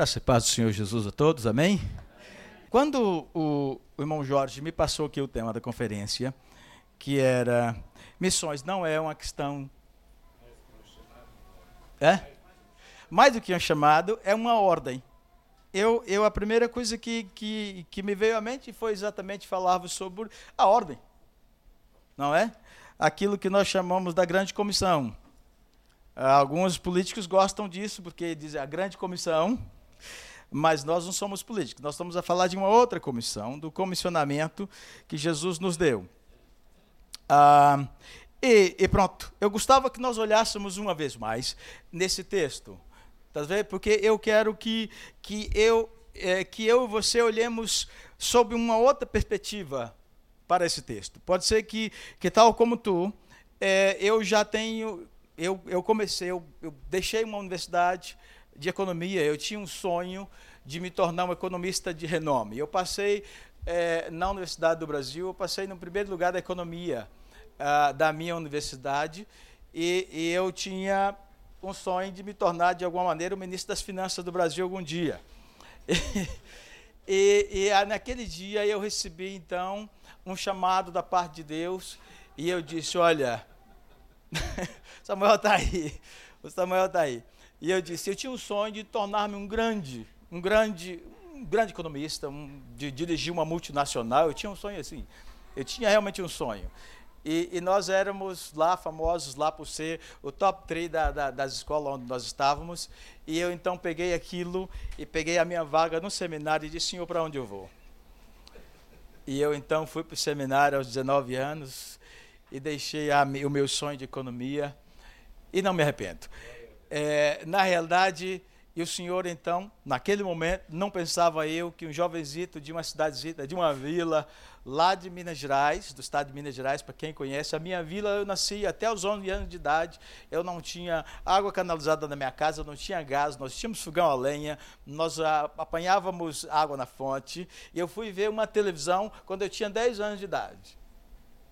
Graças e paz do Senhor Jesus a todos, amém? Quando o, o irmão Jorge me passou aqui o tema da conferência, que era missões não é uma questão. É? Mais do que um chamado, é uma ordem. Eu, eu a primeira coisa que, que, que me veio à mente foi exatamente falar sobre a ordem. Não é? Aquilo que nós chamamos da grande comissão. Alguns políticos gostam disso, porque dizem a grande comissão mas nós não somos políticos, nós estamos a falar de uma outra comissão, do comissionamento que Jesus nos deu. Ah, e, e, pronto, eu gostava que nós olhássemos uma vez mais nesse texto, tá vendo? porque eu quero que, que, eu, é, que eu e você olhemos sob uma outra perspectiva para esse texto. Pode ser que, que tal como tu, é, eu já tenho, eu, eu comecei, eu, eu deixei uma universidade, de economia, eu tinha um sonho de me tornar um economista de renome. Eu passei é, na Universidade do Brasil, eu passei no primeiro lugar da economia uh, da minha universidade e, e, eu tinha um sonho de me tornar, de alguma maneira, o ministro das Finanças do Brasil algum dia. E, e, e naquele dia eu recebi, então, um chamado da parte de Deus e eu disse, olha, Samuel está aí, o Samuel está aí. E eu disse, eu tinha um sonho de tornar-me um grande, um grande, um grande economista, um, de dirigir uma multinacional. Eu tinha um sonho assim. Eu tinha realmente um sonho. E, e nós éramos lá famosos lá por ser o top 3 da, da, das escolas onde nós estávamos. E eu então peguei aquilo e peguei a minha vaga no seminário e disse, Senhor, para onde eu vou? E eu então fui para o seminário aos 19 anos e deixei a, o meu sonho de economia e não me arrependo é, na realidade, e o senhor, então, naquele momento, não pensava eu que um jovenzito de uma cidadezita, de uma vila lá de Minas Gerais, do estado de Minas Gerais, para quem conhece, a minha vila, eu nasci até os 11 anos de idade, eu não tinha água canalizada na minha casa, não tinha gás, nós tínhamos fogão a lenha, nós apanhávamos água na fonte, e eu fui ver uma televisão quando eu tinha 10 anos de idade.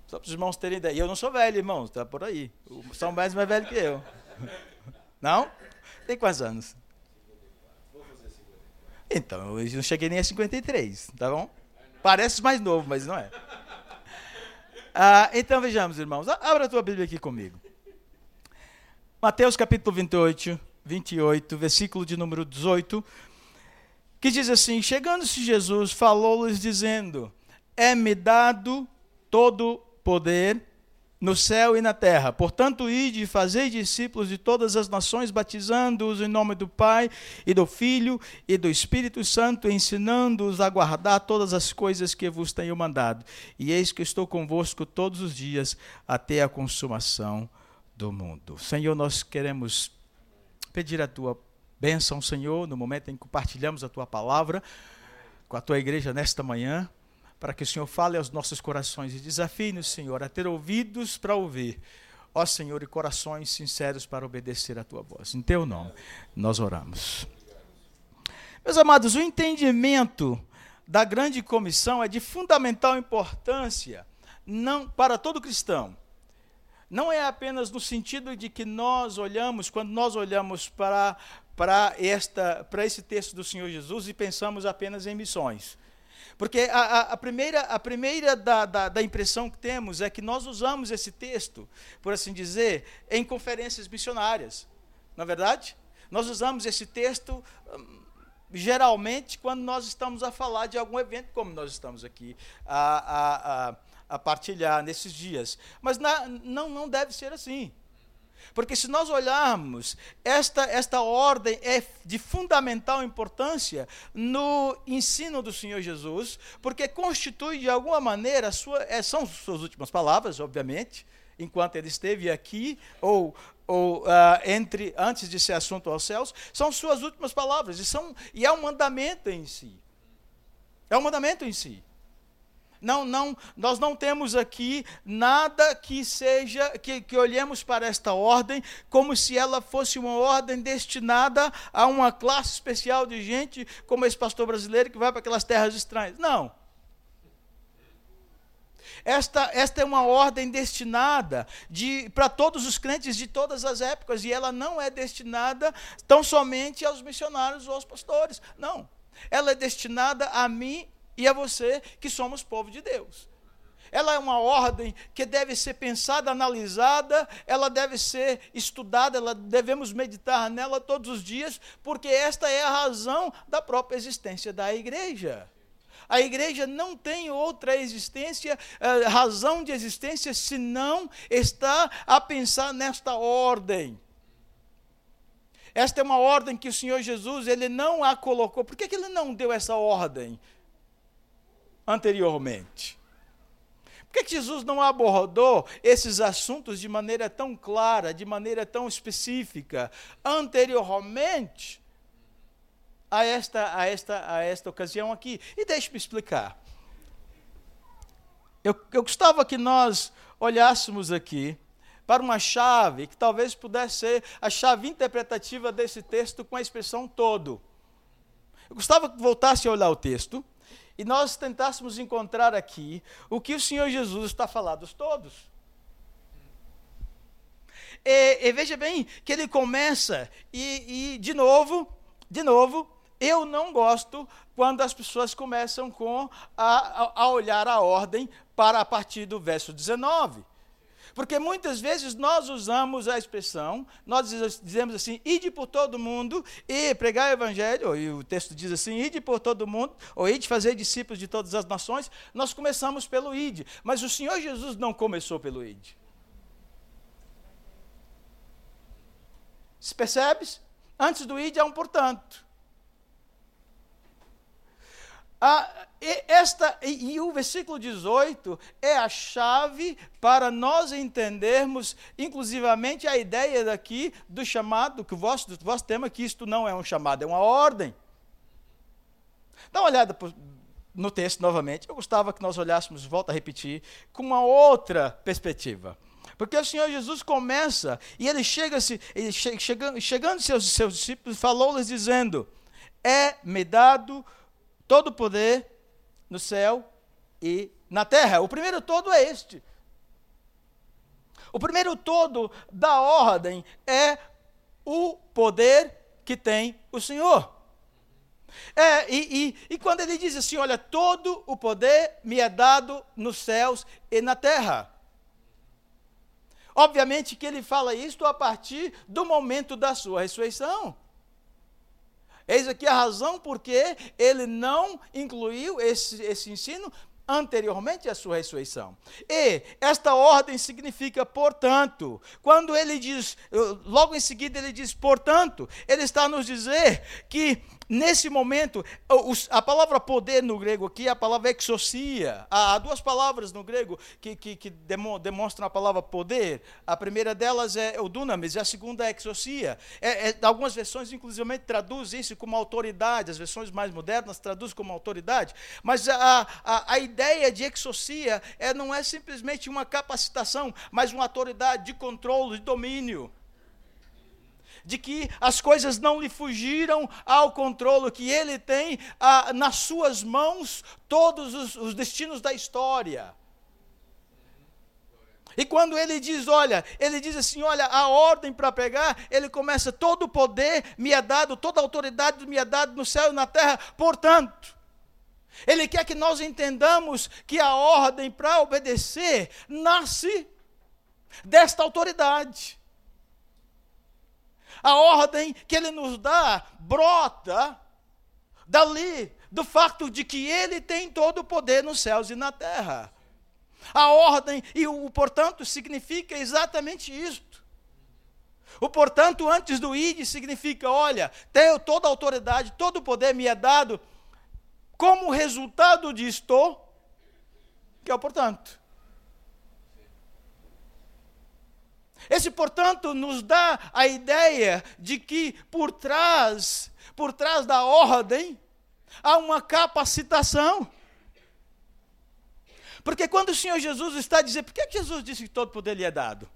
Só para os irmãos terem ideia. E eu não sou velho, irmãos, está por aí. São mais mais velhos que eu. Não? Tem quantos anos? Então, eu não cheguei nem a 53, tá bom? Parece mais novo, mas não é. Ah, então vejamos, irmãos. Abra a tua Bíblia aqui comigo. Mateus capítulo 28, 28, versículo de número 18, que diz assim: Chegando-se Jesus, falou-lhes dizendo: É-me dado todo poder no céu e na terra. Portanto, ide e fazei discípulos de todas as nações, batizando-os em nome do Pai e do Filho e do Espírito Santo, ensinando-os a guardar todas as coisas que vos tenho mandado. E eis que estou convosco todos os dias até a consumação do mundo. Senhor, nós queremos pedir a tua bênção, Senhor, no momento em que compartilhamos a tua palavra com a tua igreja nesta manhã para que o Senhor fale aos nossos corações e desafie-nos, Senhor, a ter ouvidos para ouvir, ó Senhor, e corações sinceros para obedecer a tua voz. Em teu nome, nós oramos. Meus amados, o entendimento da grande comissão é de fundamental importância não para todo cristão. Não é apenas no sentido de que nós olhamos, quando nós olhamos para, para, esta, para esse texto do Senhor Jesus e pensamos apenas em missões. Porque a, a, a primeira, a primeira da, da, da, impressão que temos é que nós usamos esse texto, por assim dizer, em conferências missionárias. Na é verdade? Nós usamos esse texto hum, geralmente quando nós estamos a falar de algum evento, como nós estamos aqui a, a, a partilhar nesses dias. Mas na, não, não deve ser assim. Porque se nós olharmos, esta, esta ordem é de fundamental importância no ensino do Senhor Jesus, porque constitui de alguma maneira, sua, é, são suas últimas palavras, obviamente, enquanto ele esteve aqui, ou, ou uh, entre antes de ser assunto aos céus, são suas últimas palavras, e, são, e é um mandamento em si. É um mandamento em si. Não, não, nós não temos aqui nada que seja que, que olhemos para esta ordem como se ela fosse uma ordem destinada a uma classe especial de gente, como esse pastor brasileiro que vai para aquelas terras estranhas. Não. Esta, esta é uma ordem destinada de, para todos os crentes de todas as épocas, e ela não é destinada tão somente aos missionários ou aos pastores. Não. Ela é destinada a mim e a você, que somos povo de Deus. Ela é uma ordem que deve ser pensada, analisada, ela deve ser estudada, ela devemos meditar nela todos os dias, porque esta é a razão da própria existência da igreja. A igreja não tem outra existência, uh, razão de existência, senão está a pensar nesta ordem. Esta é uma ordem que o Senhor Jesus ele não a colocou. Por que, que ele não deu essa ordem anteriormente? Por que, Jesus não abordou esses assuntos de maneira tão clara, de maneira tão específica, anteriormente? a esta, a esta, a esta ocasião aqui. E deixe-me explicar. Eu, eu gostava que nós olhássemos aqui para uma chave que talvez pudesse ser a chave interpretativa desse texto com a expressão todo. Eu gostava que voltasse a olhar o texto e nós tentássemos encontrar aqui o que o Senhor Jesus está falando dos todos. E, e, veja bem que ele começa e, e de novo, de novo, eu não gosto quando as pessoas começam com a, a, olhar a ordem para a partir do verso 19. Porque muitas vezes nós usamos a expressão, nós dizemos assim, ide por todo mundo e pregar o evangelho, e o texto diz assim, ide por todo mundo, ou ide fazer discípulos de todas as nações, nós começamos pelo ide, mas o Senhor Jesus não começou pelo ide. Se percebes? Antes do ide há um portanto. Ah, e, esta, e, e, o versículo 18 é a chave para nós entendermos, inclusivamente, a ideia daqui do chamado, que o vosso, do vosso tema, que isto não é um chamado, é uma ordem. Dá uma olhada no texto novamente. Eu gostava que nós olhássemos, volto a repetir, com uma outra perspectiva. Porque o Senhor Jesus começa e ele chega-se, ele che, chegando, chegando seus, seus discípulos, falou-lhes dizendo: É me dado todo o poder no céu e na terra. O primeiro todo é este. O primeiro todo da ordem é o poder que tem o Senhor. É, e, e, e, quando ele diz assim: Olha, todo o poder me é dado nos céus e na terra. Obviamente que ele fala isto a partir do momento da sua ressurreição. Eis aqui a razão porque ele não incluiu esse, esse ensino anteriormente à sua ressurreição. E esta ordem significa, portanto, quando ele diz, logo em seguida ele diz, portanto, ele está nos dizer que Nesse momento, a palavra poder no grego aqui é a palavra exocia. Há duas palavras no grego que, que, que demonstram a palavra poder. A primeira delas é o dunamis e a segunda é exocia. É, é, algumas versões, inclusive, traduzem isso como autoridade. As versões mais modernas traduzem como autoridade. Mas a, a, a ideia de exocia é, não é simplesmente uma capacitação, mas uma autoridade de controle, de domínio de que as coisas não lhe fugiram ao controle, que ele tem ah, nas suas mãos todos os, os destinos da história. E quando ele diz, olha, ele diz assim: olha, a ordem para pegar, ele começa: todo o poder me é dado, toda a autoridade me é dada no céu e na terra, portanto. Ele quer que nós entendamos que a ordem para obedecer nasce desta autoridade. A ordem que ele nos dá brota dali, do fato de que ele tem todo o poder nos céus e na terra. A ordem, e o portanto significa exatamente isto. O portanto, antes do id, significa: olha, tenho toda a autoridade, todo o poder me é dado, como resultado disto, que é o portanto. Esse, portanto, nos dá a ideia de que por trás, por trás da ordem, há uma capacitação. Porque quando o Senhor Jesus está dizendo, por que Jesus disse que todo poder lhe é dado?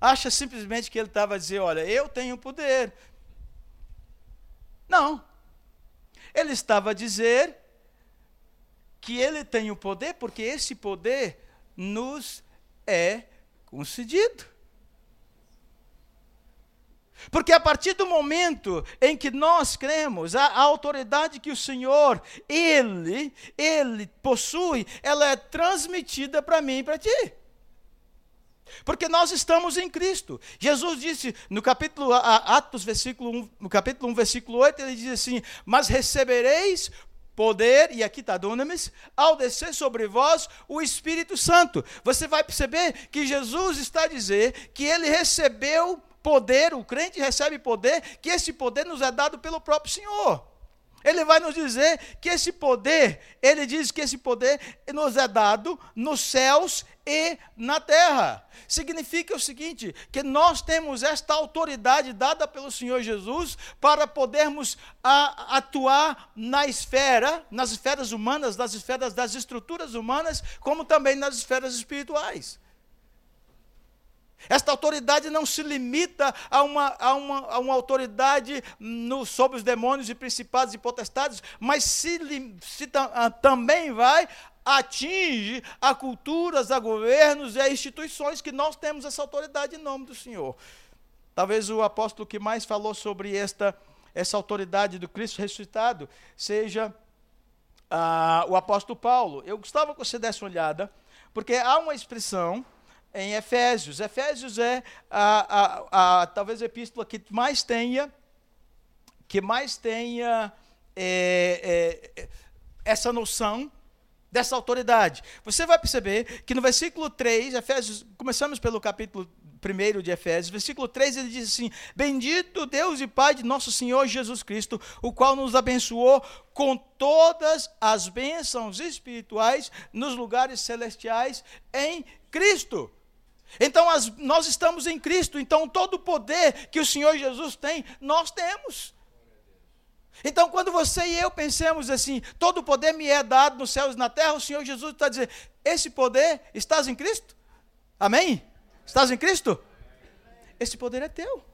Acha simplesmente que ele estava a dizer, olha, eu tenho poder. Não. Ele estava a dizer que ele tem o poder, porque esse poder nos é concedido. Porque a partir do momento em que nós cremos, a, a, autoridade que o Senhor, Ele, Ele possui, ela é transmitida para mim e para ti. Porque nós estamos em Cristo. Jesus disse no capítulo Atos, versículo 1, no capítulo 1, versículo 8, ele diz assim: Mas recebereis poder, e aqui está dunamis, ao descer sobre vós o Espírito Santo. Você vai perceber que Jesus está a dizer que ele recebeu poder, o crente recebe poder, que esse poder nos é dado pelo próprio Senhor. Ele vai nos dizer que esse poder, ele diz que esse poder nos é dado nos céus e na terra. Significa o seguinte: que nós temos esta autoridade dada pelo Senhor Jesus para podermos a, atuar na esfera, nas esferas humanas, nas esferas das estruturas humanas, como também nas esferas espirituais. Esta autoridade não se limita a uma, a uma, a uma autoridade no, sobre os demônios e principados e potestades, mas se, se a, também vai atinge a culturas, a governos e a instituições que nós temos essa autoridade em nome do Senhor. Talvez o apóstolo que mais falou sobre esta, essa autoridade do Cristo ressuscitado seja ah, o apóstolo Paulo. Eu gostava que você desse uma olhada, porque há uma expressão em Efésios. Efésios é a, a, a, talvez a epístola que mais tenha, que mais tenha é, é, essa noção dessa autoridade. Você vai perceber que no versículo 3, Efésios, começamos pelo capítulo 1 de Efésios, versículo 3, ele diz assim: Bendito Deus e Pai de nosso Senhor Jesus Cristo, o qual nos abençoou com todas as bênçãos espirituais nos lugares celestiais em Cristo. Então as, nós estamos em Cristo, então todo o poder que o Senhor Jesus tem, nós temos. Então, quando você e eu pensamos assim, todo o poder me é dado nos céus e na terra, o Senhor Jesus está dizendo: esse poder, estás em Cristo? Amém? Estás em Cristo? Esse poder é teu.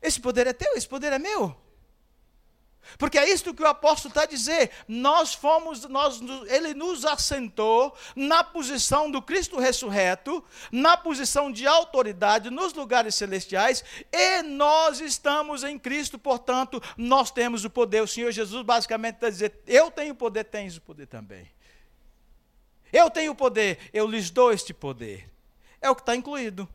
Esse poder é teu, esse poder é meu. Porque é isso que o apóstolo está a dizer. Nós fomos, nós, ele nos assentou na posição do Cristo ressurreto, na posição de autoridade nos lugares celestiais, e nós estamos em Cristo, portanto, nós temos o poder. O Senhor Jesus basicamente está a dizer: Eu tenho poder, tens o poder também. Eu tenho poder, eu lhes dou este poder. É o que está incluído.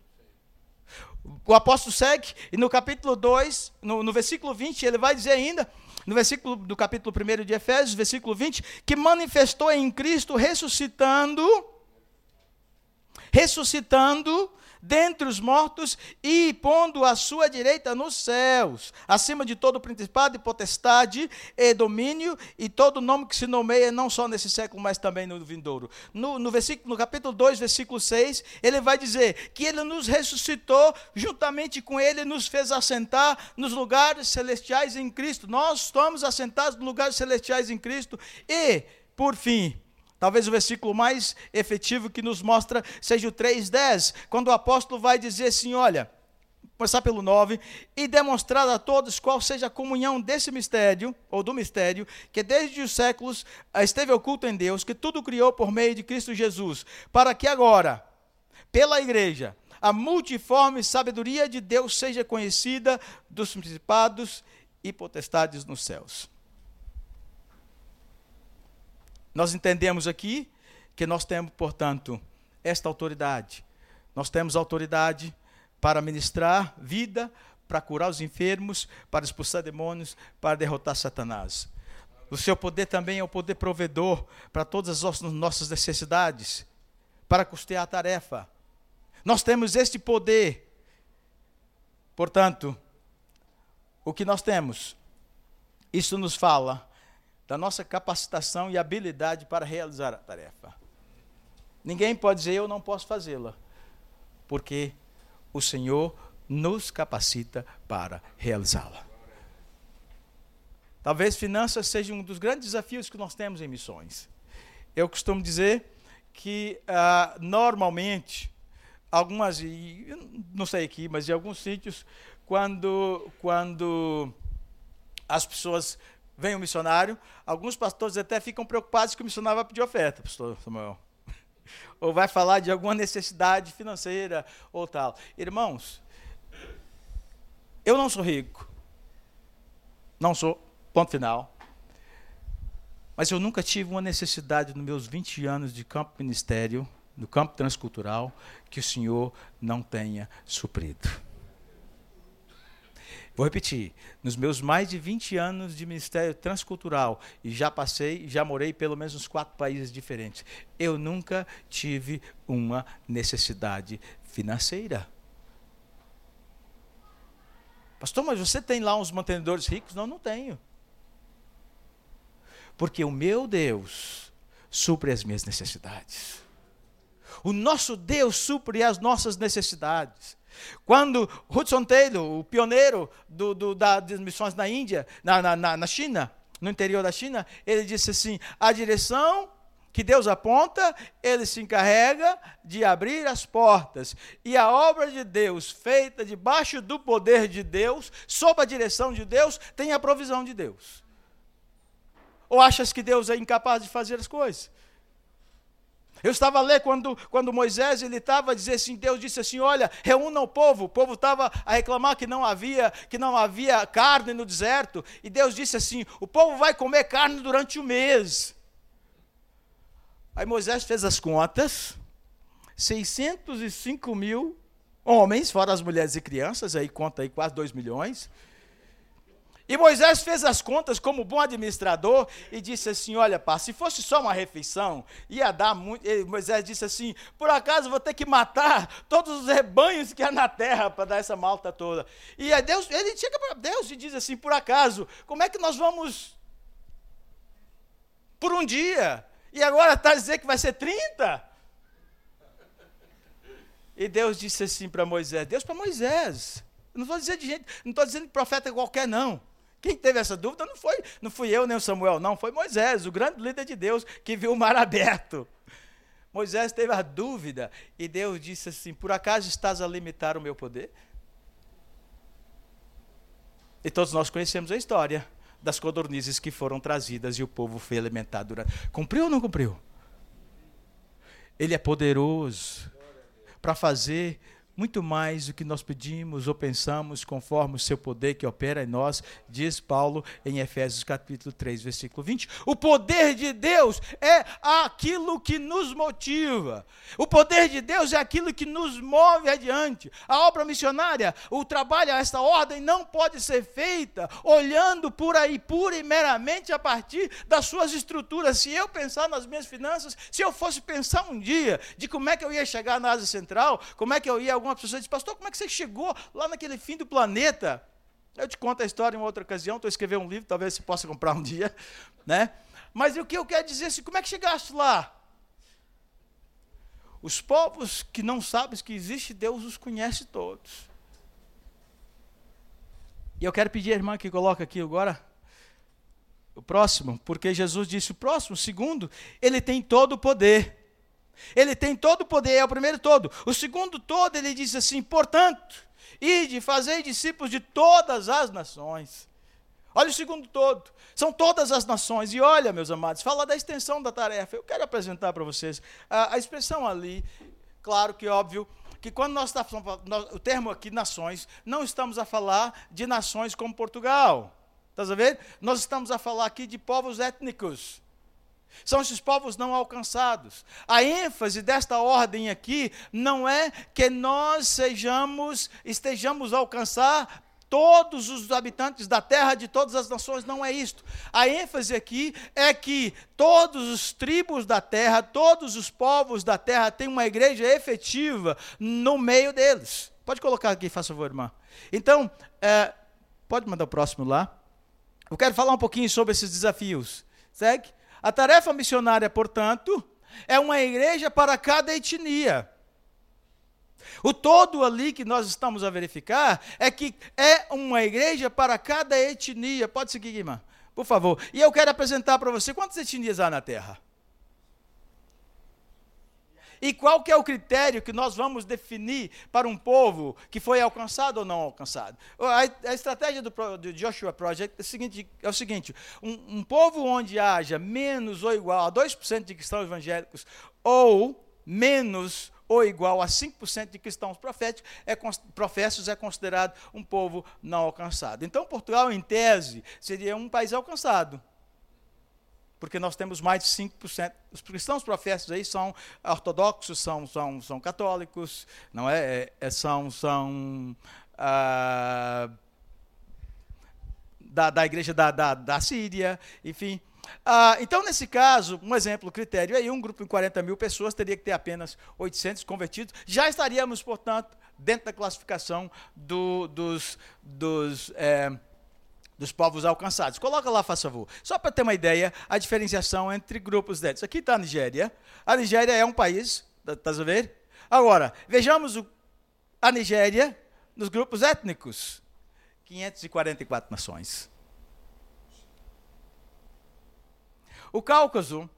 O apóstolo segue, e no capítulo 2, no, no versículo 20, ele vai dizer ainda no versículo do capítulo 1 de Efésios, versículo 20, que manifestou em Cristo ressuscitando, ressuscitando dentre os mortos e pondo a sua direita nos céus, acima de todo principado e potestade e domínio e todo nome que se nomeia não só nesse século, mas também no vindouro. No, no, versículo, no capítulo 2, versículo 6, ele vai dizer que ele nos ressuscitou, juntamente com ele nos fez assentar nos lugares celestiais em Cristo. Nós estamos assentados nos lugares celestiais em Cristo e, por fim, Talvez o versículo mais efetivo que nos mostra seja o 3,10, quando o apóstolo vai dizer assim: olha, começar pelo 9, e demonstrar a todos qual seja a comunhão desse mistério, ou do mistério, que desde os séculos esteve oculto em Deus, que tudo criou por meio de Cristo Jesus, para que agora, pela igreja, a multiforme sabedoria de Deus seja conhecida dos principados e potestades nos céus. Nós entendemos aqui que nós temos, portanto, esta autoridade. Nós temos autoridade para ministrar vida, para curar os enfermos, para expulsar demônios, para derrotar Satanás. O seu poder também é o poder provedor para todas as nossas necessidades, para custear a tarefa. Nós temos este poder. Portanto, o que nós temos? Isso nos fala da nossa capacitação e habilidade para realizar a tarefa. Ninguém pode dizer eu não posso fazê-la, porque o Senhor nos capacita para realizá-la. Talvez finanças seja um dos grandes desafios que nós temos em missões. Eu costumo dizer que ah, normalmente algumas, não sei aqui, mas em alguns sítios, quando, quando as pessoas vem um missionário, alguns pastores até ficam preocupados que o missionário vai pedir oferta, pastor Samuel. ou vai falar de alguma necessidade financeira ou tal. Irmãos, eu não sou rico. Não sou, ponto final. Mas eu nunca tive uma necessidade nos meus 20 anos de campo ministério, no campo transcultural, que o Senhor não tenha suprido. Vou repetir, nos meus mais de 20 anos de ministério transcultural, e já passei, já morei pelo menos uns quatro países diferentes, eu nunca tive uma necessidade financeira. Pastor, mas você tem lá uns mantenedores ricos? Não, não tenho. Porque o meu Deus supre as minhas necessidades. O nosso Deus supre as nossas necessidades. Quando Hudson Taylor, o pioneiro do, do, das missões na Índia, na, na, na China, no interior da China, ele disse assim: a direção que Deus aponta, ele se encarrega de abrir as portas. E a obra de Deus, feita debaixo do poder de Deus, sob a direção de Deus, tem a provisão de Deus. Ou achas que Deus é incapaz de fazer as coisas? Eu estava ler quando, quando Moisés ele estava a dizer assim, Deus disse assim, olha, reúna o povo. O povo estava a reclamar que não havia que não havia carne no deserto. E Deus disse assim, o povo vai comer carne durante o mês. Aí Moisés fez as contas, 605 mil homens, fora as mulheres e crianças, aí conta aí quase 2 milhões. E Moisés fez as contas como bom administrador e disse assim: Olha, pá, se fosse só uma refeição, ia dar muito. E Moisés disse assim: Por acaso vou ter que matar todos os rebanhos que há na terra para dar essa malta toda. E aí Deus, ele chega para Deus e diz assim: Por acaso, como é que nós vamos por um dia? E agora está a dizer que vai ser 30? E Deus disse assim para Moisés: Deus para Moisés. não estou dizendo de gente, não estou dizendo de profeta qualquer, não. Quem teve essa dúvida não foi, não fui eu nem o Samuel, não, foi Moisés, o grande líder de Deus que viu o mar aberto. Moisés teve a dúvida e Deus disse assim: Por acaso estás a limitar o meu poder? E todos nós conhecemos a história das codornizes que foram trazidas e o povo foi alimentado durante. Cumpriu ou não cumpriu? Ele é poderoso para fazer muito mais do que nós pedimos ou pensamos, conforme o seu poder que opera em nós, diz Paulo em Efésios capítulo 3, versículo 20. O poder de Deus é aquilo que nos motiva. O poder de Deus é aquilo que nos move adiante. A obra missionária, o trabalho a esta ordem não pode ser feita olhando por aí pura e meramente a partir das suas estruturas. Se eu pensar nas minhas finanças, se eu fosse pensar um dia de como é que eu ia chegar na Ásia Central, como é que eu ia alguma pessoa diz, pastor, como é que você chegou lá naquele fim do planeta? Eu te conto a história em outra ocasião, estou escrevendo um livro, talvez você possa comprar um dia, né? Mas o que eu quero dizer é assim, como é que chegaste lá? Os povos que não sabem que existe Deus os conhece todos. E eu quero pedir à irmã que coloca aqui agora o próximo, porque Jesus disse o próximo, o segundo, ele tem todo o poder. Ele tem todo o poder, é o primeiro todo. O segundo todo, ele diz assim: portanto, ide, fazei discípulos de todas as nações. Olha o segundo todo. São todas as nações. E olha, meus amados, fala da extensão da tarefa. Eu quero apresentar para vocês a, a, expressão ali. Claro que óbvio que quando nós estamos o termo aqui nações, não estamos a falar de nações como Portugal. Está a ver? Nós estamos a falar aqui de povos étnicos. São esses povos não alcançados. A ênfase desta ordem aqui não é que nós sejamos, estejamos a alcançar todos os habitantes da terra de todas as nações, não é isto. A ênfase aqui é que todos os tribos da terra, todos os povos da terra têm uma igreja efetiva no meio deles. Pode colocar aqui, faça favor, irmã. Então, é, pode mandar o próximo lá. Eu quero falar um pouquinho sobre esses desafios. Segue? A tarefa missionária, portanto, é uma igreja para cada etnia. O todo ali que nós estamos a verificar é que é uma igreja para cada etnia. Pode seguir, Guimã, por favor. E eu quero apresentar para você quantas etnias há na Terra. E qual que é o critério que nós vamos definir para um povo que foi alcançado ou não alcançado? A, a estratégia do, do, Joshua Project é o seguinte, é o seguinte um, um povo onde haja menos ou igual a 2% de cristãos evangélicos ou menos ou igual a 5% de cristãos proféticos, é, professos é considerado um povo não alcançado. Então, Portugal, em tese, seria um país alcançado. Porque nós temos mais de 5%. Os cristãos professos aí são ortodoxos, são, são, são católicos, não é? é, é são, são ah, da, da igreja da, da, da Síria, enfim. Ah, então, nesse caso, um exemplo, critério aí, um grupo de 40 mil pessoas teria que ter apenas 800 convertidos. Já estaríamos, portanto, dentro da classificação do, dos, dos, é, dos povos alcançados. Coloca lá, faz favor. Só para ter uma ideia, a diferenciação entre grupos deles. Aqui está a Nigéria. A Nigéria é um país, está tá a ver? Agora, vejamos o, a Nigéria nos grupos étnicos. 544 nações. O Cáucaso, uh,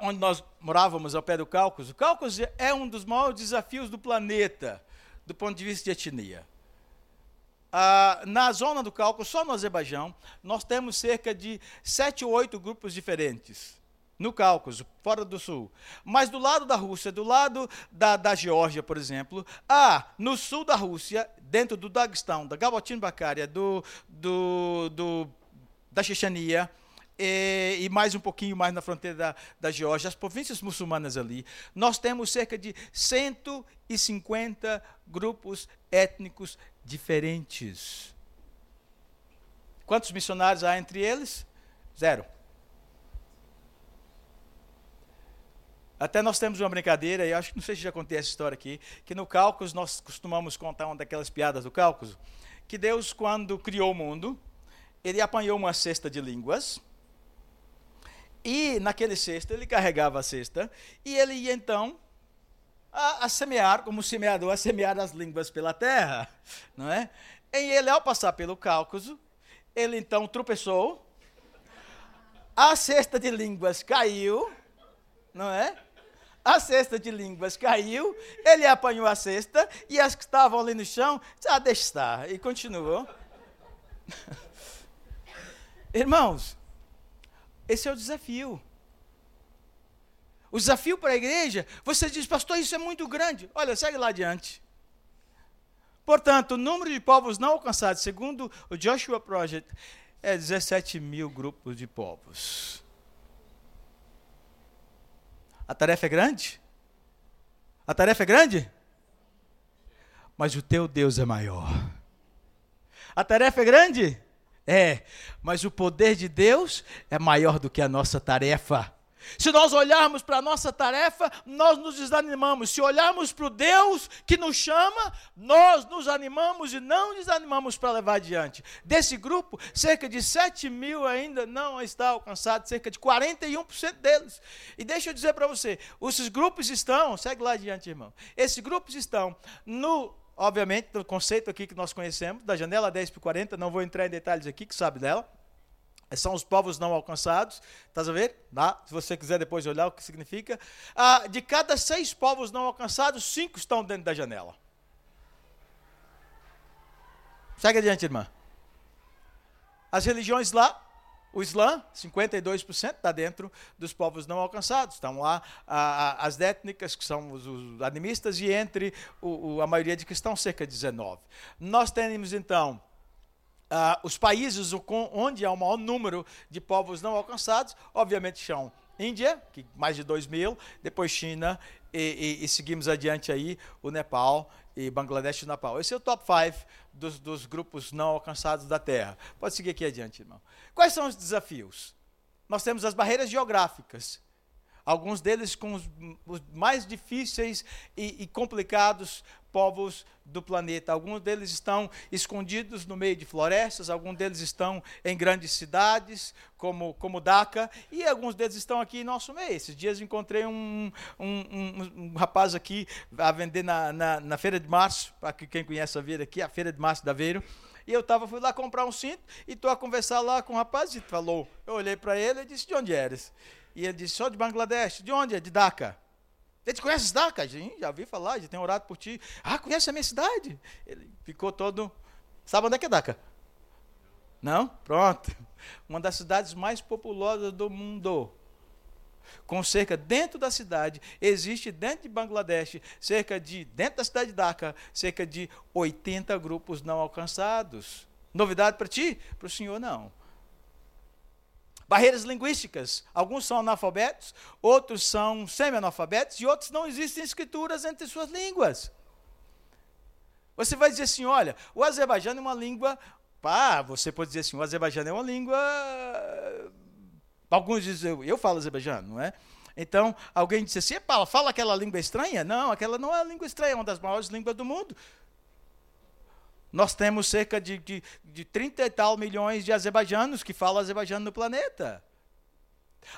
onde nós morávamos ao pé do Cáucaso, o Cáucaso é um dos maiores desafios do planeta, do ponto de vista de etnia. Uh, na zona do Cáucaso, só no Azerbaijão, nós temos cerca de sete ou oito grupos diferentes. No Cáucaso, fora do sul. Mas do lado da Rússia, do lado da, da Geórgia, por exemplo, há no sul da Rússia, dentro do Daguestão, da Gabotin-Bacária, do, do, do, da Chechenia, e, e, mais um pouquinho mais na fronteira da, da Geórgia, as províncias muçulmanas ali, nós temos cerca de 150 grupos étnicos diferentes. Quantos missionários há entre eles? Zero. Até nós temos uma brincadeira, e acho que não sei se já contei essa história aqui, que no Cáucaso nós costumamos contar uma daquelas piadas do Cáucaso, que Deus, quando criou o mundo, ele apanhou uma cesta de línguas, e naquele cesto, ele carregava a cesta, e ele ia então a, a, semear, como semeador, a semear as línguas pela terra. Não é? E ele, ao passar pelo Cáucaso, ele então tropeçou, a cesta de línguas caiu, não é? A cesta de línguas caiu, ele apanhou a cesta, e as que estavam ali no chão, disse, ah, deixa estar, e continuou. Irmãos, esse é o desafio. O desafio para a igreja, você diz, pastor, isso é muito grande. Olha, segue lá adiante. Portanto, o número de povos não alcançados, segundo o Joshua Project, é 17 mil grupos de povos. A tarefa é grande? A tarefa é grande? Mas o teu Deus é maior. A tarefa é grande? É, mas o poder de Deus é maior do que a nossa tarefa. Se nós olharmos para a nossa tarefa, nós nos desanimamos. Se olharmos para o Deus que nos chama, nós nos animamos e não desanimamos para levar adiante. Desse grupo, cerca de 7 mil ainda não está alcançado, cerca de 41% deles. E deixa eu dizer para você, esses grupos estão, segue lá adiante, irmão. Esses grupos estão no obviamente, do conceito aqui que nós conhecemos, da janela 10 por 40, não vou entrar em detalhes aqui, que sabe dela. São os povos não alcançados, estás a ver? Tá? Se você quiser depois olhar o que significa. Ah, de cada seis povos não alcançados, cinco estão dentro da janela. Segue adiante, irmã. As religiões lá o Islã, 52%, está dentro dos povos não alcançados. Estão lá as étnicas, que são os, os animistas, e entre o, o, a maioria de cristãos, cerca de 19%. Nós temos, então, uh, os países onde há o maior número de povos não alcançados, obviamente são Índia, que mais de 2 mil, depois China, e, e, e, seguimos adiante aí o Nepal e Bangladesh e Nepal. Esse é o top 5 dos, dos grupos não alcançados da Terra. Pode seguir aqui adiante, irmão. Quais são os desafios? Nós temos as barreiras geográficas. Alguns deles com os, os mais difíceis e, e complicados povos do planeta. Alguns deles estão escondidos no meio de florestas, alguns deles estão em grandes cidades, como, como Dhaka, e alguns deles estão aqui em nosso meio. Esses dias encontrei um, um, um, um rapaz aqui a vender na, na, na Feira de Março, para quem conhece a Feira aqui, a Feira de Março da Aveiro. E eu tava, fui lá comprar um cinto e estou a conversar lá com o rapaz e falou. Eu olhei para ele e disse: De onde eres? E ele disse: Sou de Bangladesh. De onde? É de Dhaka. Ele conhece a cidade? Cara? Já ouvi falar, já tem orado por ti. Ah, conhece a minha cidade? Ele ficou todo. Sabe onde é que é Daca? Não? Pronto. Uma das cidades mais populosas do mundo. Com cerca dentro da cidade, existe dentro de Bangladesh, cerca de, dentro da cidade de Dhaka, cerca de 80 grupos não alcançados. Novidade para ti? Para o senhor, não. Barreiras linguísticas. Alguns são analfabetos, outros são semi-analfabetos e outros não existem escrituras entre suas línguas. Você vai dizer assim: olha, o azerbaijano é uma língua. Pá, você pode dizer assim: o azerbaijano é uma língua. Alguns dizem, eu, eu falo azerbaijano, não é? Então, alguém disse assim: fala aquela língua estranha? Não, aquela não é língua estranha, é uma das maiores línguas do mundo. Nós temos cerca de, de, de 30 e tal milhões de azerbaijanos que falam azerbaijano no planeta.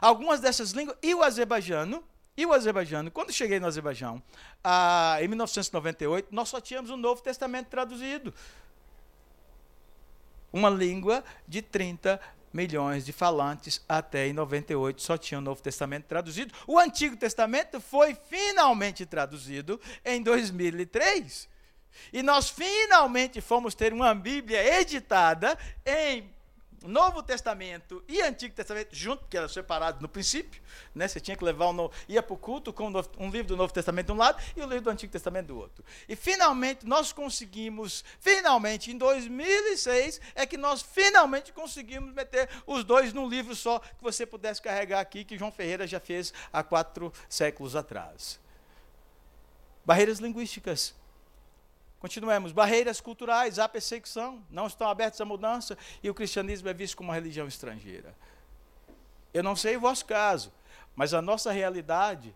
Algumas dessas línguas. E o azerbaijano, e o azerbaijano, quando cheguei no Azerbaijão, ah, em 1998, nós só tínhamos o Novo Testamento traduzido. Uma língua de 30 milhões de falantes até em 98 só tinha o Novo Testamento traduzido. O Antigo Testamento foi finalmente traduzido em 2003. E nós finalmente fomos ter uma Bíblia editada em Novo Testamento e Antigo Testamento junto, que era separado no princípio, né? Você tinha que levar um ia para o culto com um livro do Novo Testamento de um lado e o livro do Antigo Testamento do outro. E finalmente nós conseguimos, finalmente em 2006 é que nós finalmente conseguimos meter os dois num livro só que você pudesse carregar aqui que João Ferreira já fez há quatro séculos atrás. Barreiras linguísticas. Continuemos. Barreiras culturais, há perseguição, não estão abertas à mudança e o cristianismo é visto como uma religião estrangeira. Eu não sei o vosso caso, mas a nossa realidade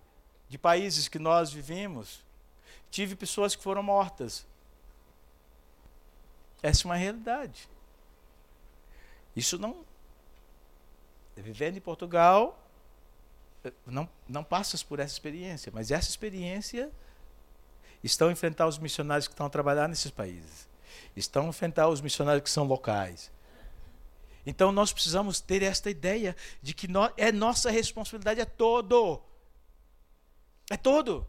de países que nós vivemos, tive pessoas que foram mortas. Essa é uma realidade. Isso não. Vivendo em Portugal, não, não passas por essa experiência, mas essa experiência estão a enfrentar os missionários que estão a trabalhar nesses países, estão a enfrentar os missionários que são locais. Então nós precisamos ter esta ideia de que é nossa responsabilidade, é todo. É todo.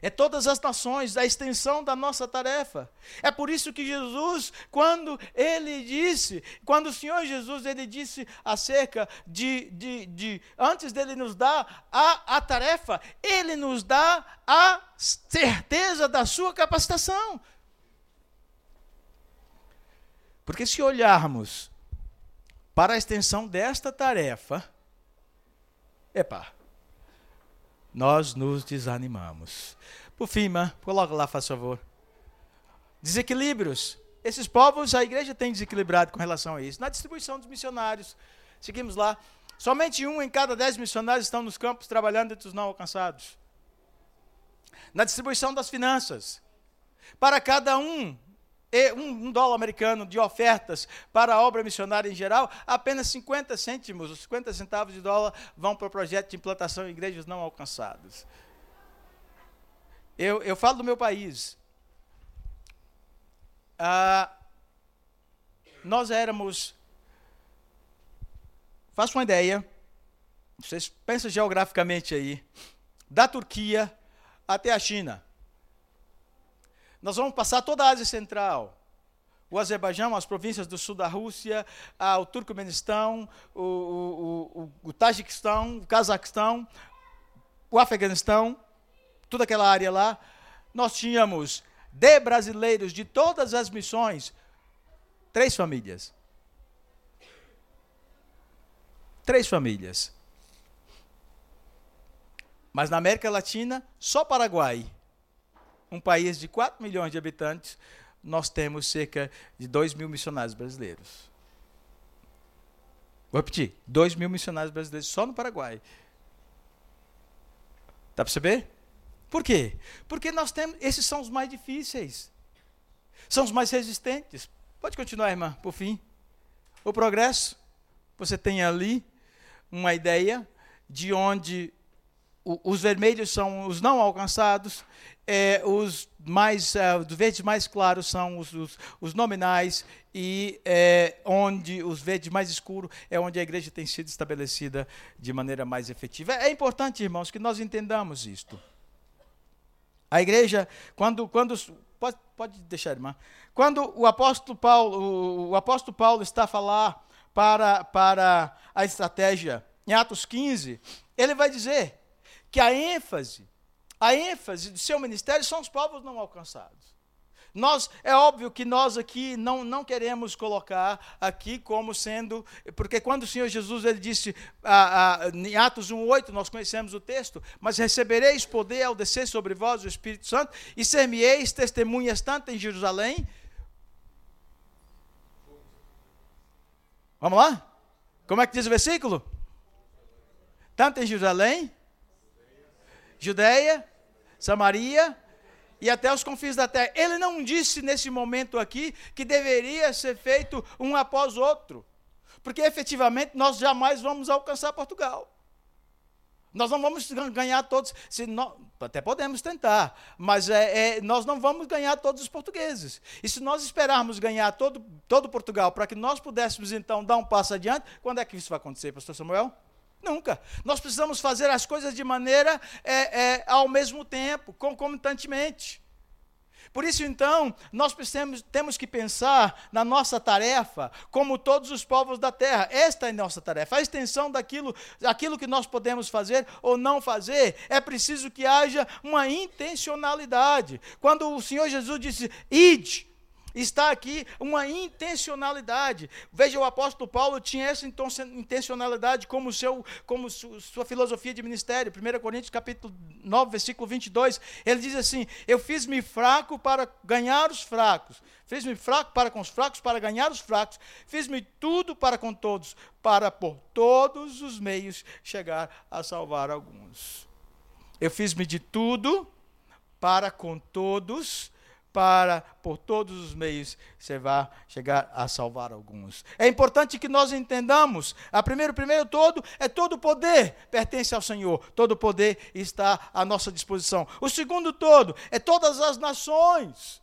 É todas as nações, a extensão da nossa tarefa. É por isso que Jesus, quando ele disse, quando o Senhor Jesus ele disse acerca de, de, de antes dele nos dar a, a tarefa, ele nos dá a certeza da sua capacitação. Porque se olharmos para a extensão desta tarefa, epa, nós nos desanimamos. Por fim, irmã, coloca lá, faz favor. Desequilíbrios. Esses povos, a igreja tem desequilibrado com relação a isso. Na distribuição dos missionários, seguimos lá. Somente um em cada dez missionários estão nos campos trabalhando entre os não alcançados. Na distribuição das finanças. Para cada um um, dólar americano de ofertas para a obra missionária em geral, apenas 50 cêntimos, os 50 centavos de dólar, vão para o projeto de implantação em igrejas não alcançadas. Eu, eu falo do meu país. Ah, nós éramos. Faça uma ideia. Vocês pensam geograficamente aí. Da Turquia até a China. Nós vamos passar toda a Ásia Central. O Azerbaijão, as províncias do sul da Rússia, ah, o Turcomenistão, o, o, o, o Tajiquistão, o Cazaquistão, o Afeganistão, toda aquela área lá. Nós tínhamos de brasileiros de todas as missões, três famílias. Três famílias. Mas na América Latina, só Paraguai um país de 4 milhões de habitantes, nós temos cerca de 2 mil missionários brasileiros. Vou repetir: 2 mil missionários brasileiros só no Paraguai. Dá para perceber? Por quê? Porque nós temos. Esses são os mais difíceis. São os mais resistentes. Pode continuar, irmã, por fim. O progresso. Você tem ali uma ideia de onde os vermelhos são os não alcançados, é, os mais uh, os verdes mais claros são os, os, os nominais e é, onde os verdes mais escuros é onde a igreja tem sido estabelecida de maneira mais efetiva. É importante, irmãos, que nós entendamos isto. A igreja, quando, quando pode, pode deixar, irmã. Quando o apóstolo Paulo, o, o apóstolo Paulo está a falar para, para a estratégia em Atos 15, ele vai dizer que a ênfase, a ênfase do seu ministério são os povos não alcançados. Nós, é óbvio que nós aqui não, não queremos colocar aqui como sendo, porque quando o Senhor Jesus ele disse ah, ah, em Atos 1,8, nós conhecemos o texto, mas recebereis poder ao descer sobre vós o Espírito Santo, e ser-me-eis testemunhas tanto em Jerusalém. Vamos lá? Como é que diz o versículo? Tanto em Jerusalém, Judeia, Samaria e até os confins da terra. Ele não disse nesse momento aqui que deveria ser feito um após outro, porque efetivamente nós jamais vamos alcançar Portugal. Nós não vamos ganhar todos, nós, até podemos tentar, mas é, é, nós não vamos ganhar todos os portugueses. E se nós esperarmos ganhar todo, todo Portugal para que nós pudéssemos então dar um passo adiante, quando é que isso vai acontecer, Pastor Samuel? Nunca. Nós precisamos fazer as coisas de maneira é, é, ao mesmo tempo, concomitantemente. Por isso, então, nós precisamos, temos que pensar na nossa tarefa como todos os povos da terra. Esta é a nossa tarefa. A extensão daquilo, daquilo que nós podemos fazer ou não fazer, é preciso que haja uma intencionalidade. Quando o Senhor Jesus disse, ide, Está aqui uma intencionalidade. Veja, o apóstolo Paulo tinha essa intencionalidade como, seu, como sua filosofia de ministério. 1 Coríntios capítulo 9, versículo 22. Ele diz assim: Eu fiz-me fraco para ganhar os fracos. Fiz-me fraco para com os fracos, para ganhar os fracos. Fiz-me tudo para com todos, para por todos os meios chegar a salvar alguns. Eu fiz-me de tudo para com todos para, por todos os meios, você vai chegar a salvar alguns. É importante que nós entendamos, a primeiro, primeiro todo, é todo poder pertence ao Senhor, todo poder está à nossa disposição. O segundo todo, é todas as nações.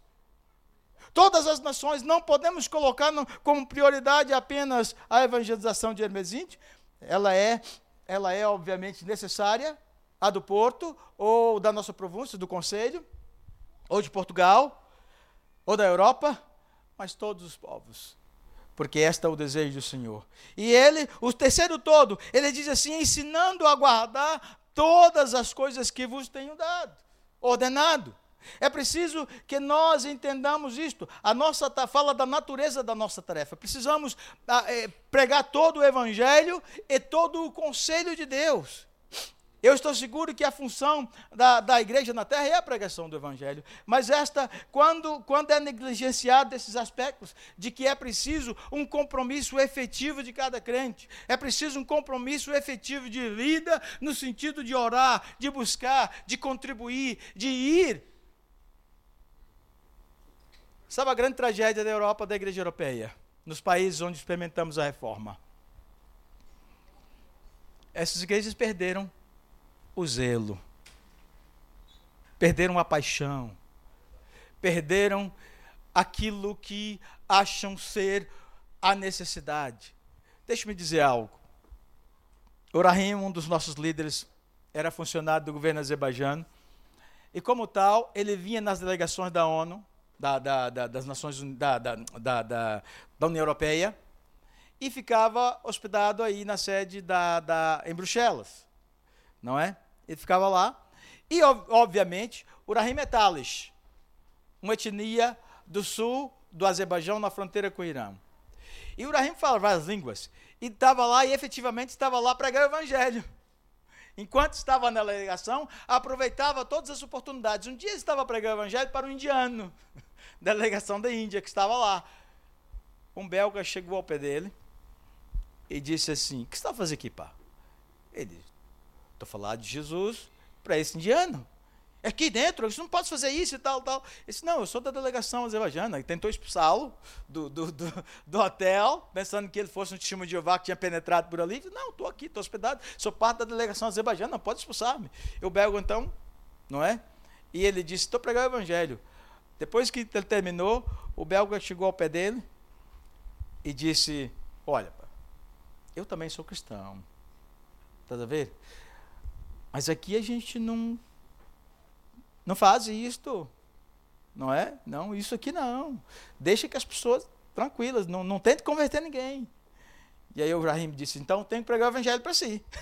Todas as nações, não podemos colocar como prioridade apenas a evangelização de Hermesinte, ela é, ela é obviamente necessária, a do Porto, ou da nossa província, do Conselho, ou de Portugal, ou da Europa, mas todos os povos. Porque este é o desejo do Senhor. E ele, o terceiro todo, ele diz assim: ensinando a guardar todas as coisas que vos tenho dado, ordenado. É preciso que nós entendamos isto. A nossa fala da natureza da nossa tarefa. Precisamos ah, é, pregar todo o evangelho e todo o conselho de Deus. Eu estou seguro que a função da, da igreja na terra é a pregação do evangelho. Mas esta, quando, quando é negligenciado esses aspectos, de que é preciso um compromisso efetivo de cada crente, é preciso um compromisso efetivo de vida, no sentido de orar, de buscar, de contribuir, de ir. Sabe a grande tragédia da Europa, da igreja europeia? Nos países onde experimentamos a reforma. Essas igrejas perderam o zelo, perderam a paixão, perderam aquilo que acham ser a necessidade. Deixe-me dizer algo. Orahim, um dos nossos líderes, era funcionário do governo azerbaijano, e como tal, ele vinha nas delegações da ONU, da, da, da, das Nações da, da, da, da, União Europeia, e ficava hospedado aí na sede da, da, em Bruxelas, não é? Ele ficava lá. E, obviamente, Urahim Metalish, uma etnia do sul do Azerbaijão, na fronteira com o Irã. E Urahim fala várias línguas. E estava lá, e efetivamente estava lá pregar o evangelho. Enquanto estava na delegação, aproveitava todas as oportunidades. Um dia estava pregando o evangelho para um indiano, delegação da Índia, que estava lá. Um belga chegou ao pé dele e disse assim: O que você está fazendo aqui, pá? Ele disse: Estou falando de Jesus para esse indiano. É aqui dentro, você não pode fazer isso e tal, tal. Ele disse, não, eu sou da delegação azerbaijana. E tentou expulsá-lo do, do, do, do, hotel, pensando que ele fosse um testemunho de Jeová que tinha penetrado por ali. Disse, não, estou aqui, estou hospedado, sou parte da delegação azerbaijana, não pode expulsar-me. E o belga, então, não é? E ele disse, estou pregando o evangelho. Depois que ele terminou, o belga chegou ao pé dele e disse, olha, eu também sou cristão. Está a ver? Mas aqui a gente não Não faz isto. Não é? Não, isso aqui não. Deixa que as pessoas tranquilas, não, não tente converter ninguém. E aí o Ibrahim disse, então tem que pregar o evangelho para si.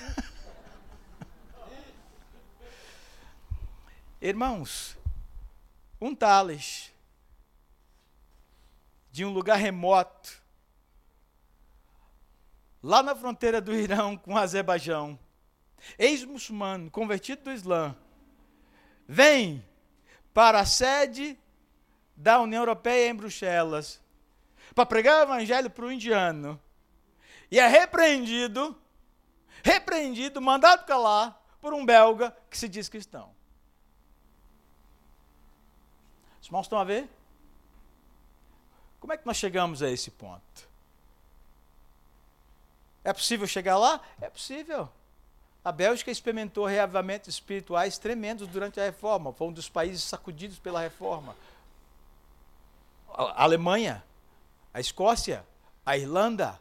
Irmãos, um Tales de um lugar remoto, lá na fronteira do Irão com o Azerbaijão, ex-muçulmano, convertido do Islã, vem para a sede da União Europeia em Bruxelas para pregar o evangelho para o indiano e é repreendido, repreendido, mandado calar por um belga que se diz cristão. Os irmãos estão a ver? Como é que nós chegamos a esse ponto? É possível chegar lá? É possível. A Bélgica experimentou reavivamentos espirituais tremendos durante a reforma. Foi um dos países sacudidos pela reforma. A Alemanha, a Escócia, a Irlanda,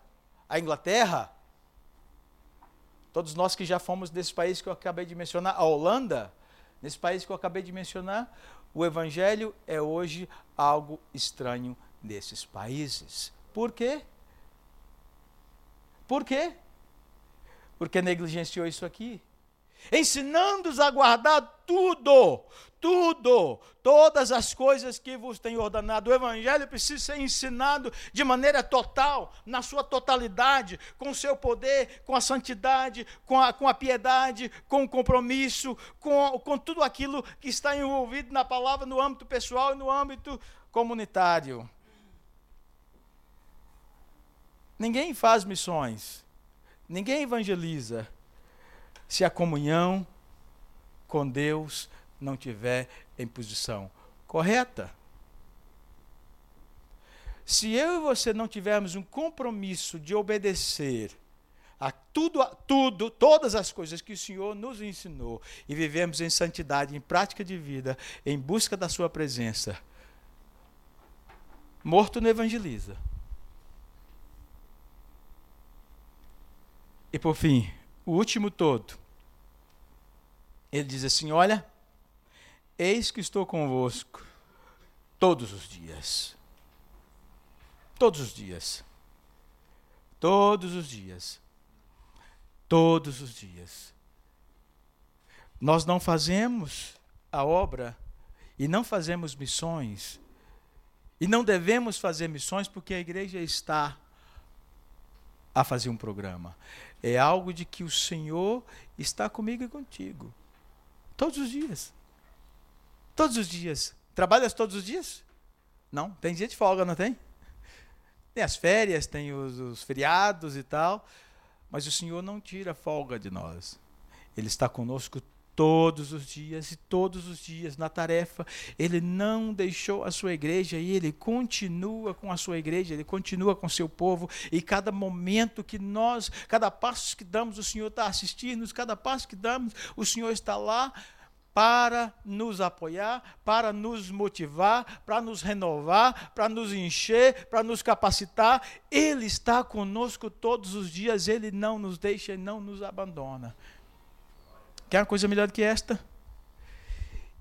a Inglaterra. Todos nós que já fomos desse país que eu acabei de mencionar, a Holanda, nesse país que eu acabei de mencionar, o evangelho é hoje algo estranho nesses países. Por quê? Por quê? Porque negligenciou isso aqui ensinando-os a guardar tudo, tudo, todas as coisas que vos tenho ordenado. O Evangelho precisa ser ensinado de maneira total, na sua totalidade, com o seu poder, com a santidade, com a, com a piedade, com o compromisso, com, com tudo aquilo que está envolvido na palavra no âmbito pessoal e no âmbito comunitário. Ninguém faz missões, ninguém evangeliza se a comunhão com Deus não tiver em posição correta. Se eu e você não tivermos um compromisso de obedecer a tudo, a tudo, todas as coisas que o Senhor nos ensinou e vivemos em santidade, em prática de vida, em busca da Sua presença, morto não evangeliza. E por fim, o último todo, ele diz assim: Olha, eis que estou convosco todos os dias. Todos os dias. Todos os dias. Todos os dias. Nós não fazemos a obra e não fazemos missões. E não devemos fazer missões porque a igreja está a fazer um programa é algo de que o Senhor está comigo e contigo. Todos os dias. Todos os dias. Trabalhas todos os dias? Não. Tem dia de folga, não tem? Tem as férias, tem os, os feriados e tal. Mas o Senhor não tira folga de nós. Ele está conosco todos os dias e todos os dias na tarefa. Ele não deixou a sua igreja e ele continua com a sua igreja, ele continua com o seu povo. E cada momento que nós, cada passo que damos, o Senhor está assistindo, cada passo que damos, o Senhor está lá para nos apoiar, para nos motivar, para nos renovar, para nos encher, para nos capacitar. Ele está conosco todos os dias, ele não nos deixa e não nos abandona. Quer uma coisa melhor do que esta?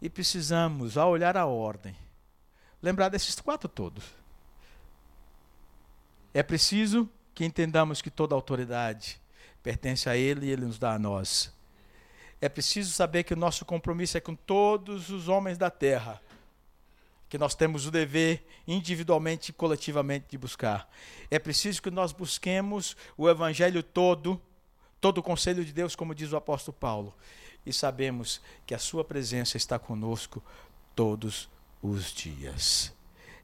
E precisamos, ao olhar a ordem, lembrar desses quatro todos. É preciso que entendamos que toda autoridade pertence a Ele e Ele nos dá a nós. É preciso saber que o nosso compromisso é com todos os homens da terra, que nós temos o dever individualmente e coletivamente de buscar. É preciso que nós busquemos o Evangelho todo todo o conselho de Deus, como diz o apóstolo Paulo, e sabemos que a sua presença está conosco todos os dias.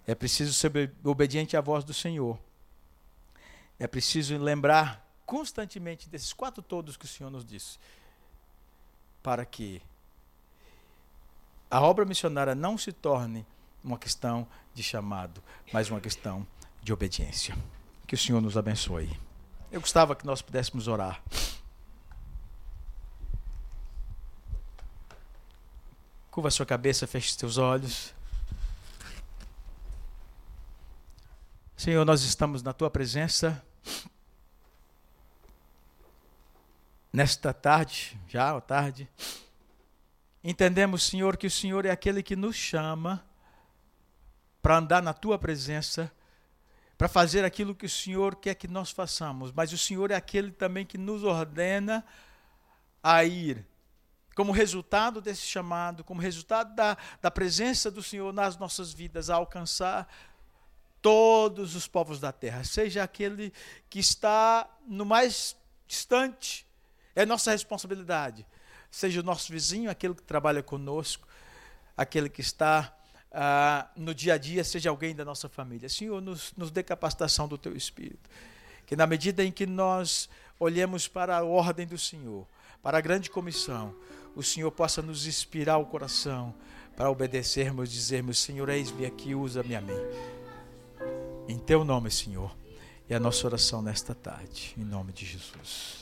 É preciso ser obediente à voz do Senhor. É preciso lembrar constantemente desses quatro todos que o Senhor nos disse, para que a obra missionária não se torne uma questão de chamado, mas uma questão de obediência. Que o Senhor nos abençoe. Eu gostava que nós pudéssemos orar. Curva a sua cabeça, feche seus olhos. Senhor, nós estamos na tua presença. Nesta tarde, já à tarde, entendemos, Senhor, que o Senhor é aquele que nos chama para andar na tua presença, para fazer aquilo que o Senhor quer que nós façamos, mas o Senhor é aquele também que nos ordena a ir. Como resultado desse chamado, como resultado da, da presença do Senhor nas nossas vidas, a alcançar todos os povos da terra, seja aquele que está no mais distante, é nossa responsabilidade, seja o nosso vizinho, aquele que trabalha conosco, aquele que está ah, no dia a dia, seja alguém da nossa família. Senhor, nos, nos dê capacitação do Teu Espírito, que na medida em que nós olhemos para a ordem do Senhor, para a grande comissão, o Senhor possa nos inspirar o coração para obedecermos, dizermos: Senhor, eis-me aqui, usa-me a. Em teu nome, Senhor, é a nossa oração nesta tarde, em nome de Jesus.